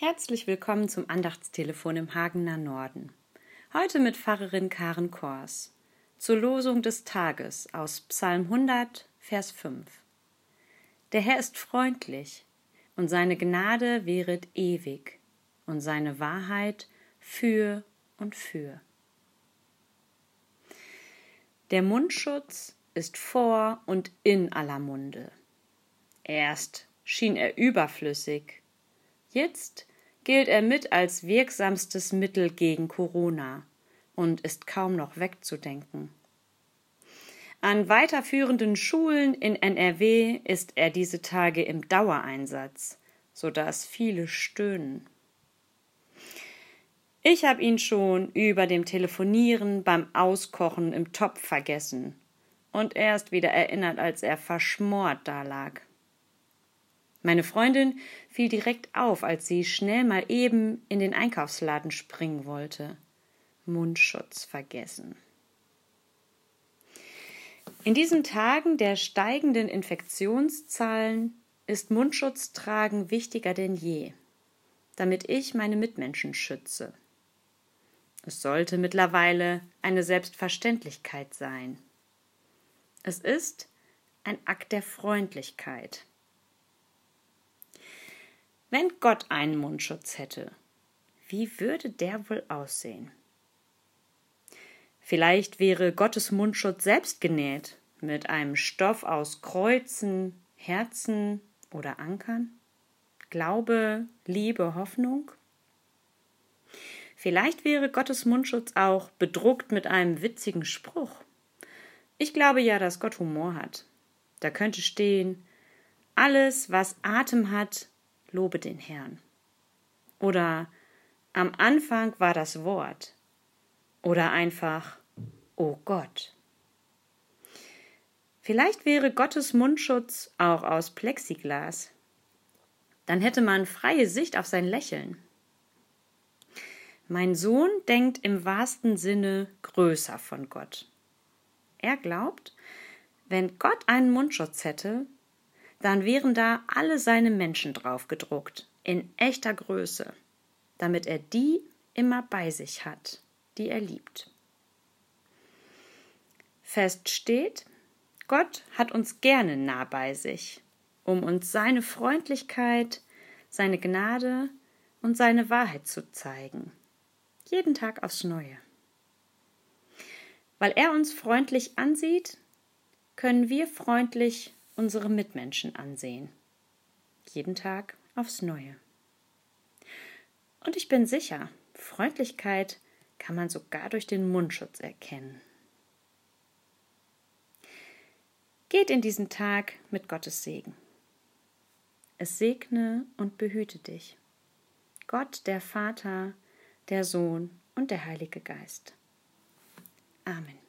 Herzlich willkommen zum Andachtstelefon im Hagener Norden. Heute mit Pfarrerin Karen Kors. Zur Losung des Tages aus Psalm 100, Vers 5. Der Herr ist freundlich, und seine Gnade wäret ewig, und seine Wahrheit für und für. Der Mundschutz ist vor und in aller Munde. Erst schien er überflüssig, Jetzt gilt er mit als wirksamstes Mittel gegen Corona und ist kaum noch wegzudenken. An weiterführenden Schulen in NRW ist er diese Tage im Dauereinsatz, so dass viele stöhnen. Ich habe ihn schon über dem Telefonieren beim Auskochen im Topf vergessen und erst wieder erinnert, als er verschmort dalag. Meine Freundin fiel direkt auf, als sie schnell mal eben in den Einkaufsladen springen wollte. Mundschutz vergessen. In diesen Tagen der steigenden Infektionszahlen ist Mundschutztragen wichtiger denn je, damit ich meine Mitmenschen schütze. Es sollte mittlerweile eine Selbstverständlichkeit sein. Es ist ein Akt der Freundlichkeit. Wenn Gott einen Mundschutz hätte, wie würde der wohl aussehen? Vielleicht wäre Gottes Mundschutz selbst genäht, mit einem Stoff aus Kreuzen, Herzen oder Ankern? Glaube, Liebe, Hoffnung? Vielleicht wäre Gottes Mundschutz auch bedruckt mit einem witzigen Spruch. Ich glaube ja, dass Gott Humor hat. Da könnte stehen, alles, was Atem hat, lobe den Herrn. Oder am Anfang war das Wort. Oder einfach, oh Gott. Vielleicht wäre Gottes Mundschutz auch aus Plexiglas. Dann hätte man freie Sicht auf sein Lächeln. Mein Sohn denkt im wahrsten Sinne größer von Gott. Er glaubt, wenn Gott einen Mundschutz hätte, dann wären da alle seine Menschen drauf gedruckt, in echter Größe, damit er die immer bei sich hat, die er liebt. Fest steht, Gott hat uns gerne nah bei sich, um uns seine Freundlichkeit, seine Gnade und seine Wahrheit zu zeigen, jeden Tag aufs Neue. Weil er uns freundlich ansieht, können wir freundlich unsere Mitmenschen ansehen. Jeden Tag aufs Neue. Und ich bin sicher, Freundlichkeit kann man sogar durch den Mundschutz erkennen. Geht in diesen Tag mit Gottes Segen. Es segne und behüte dich. Gott, der Vater, der Sohn und der Heilige Geist. Amen.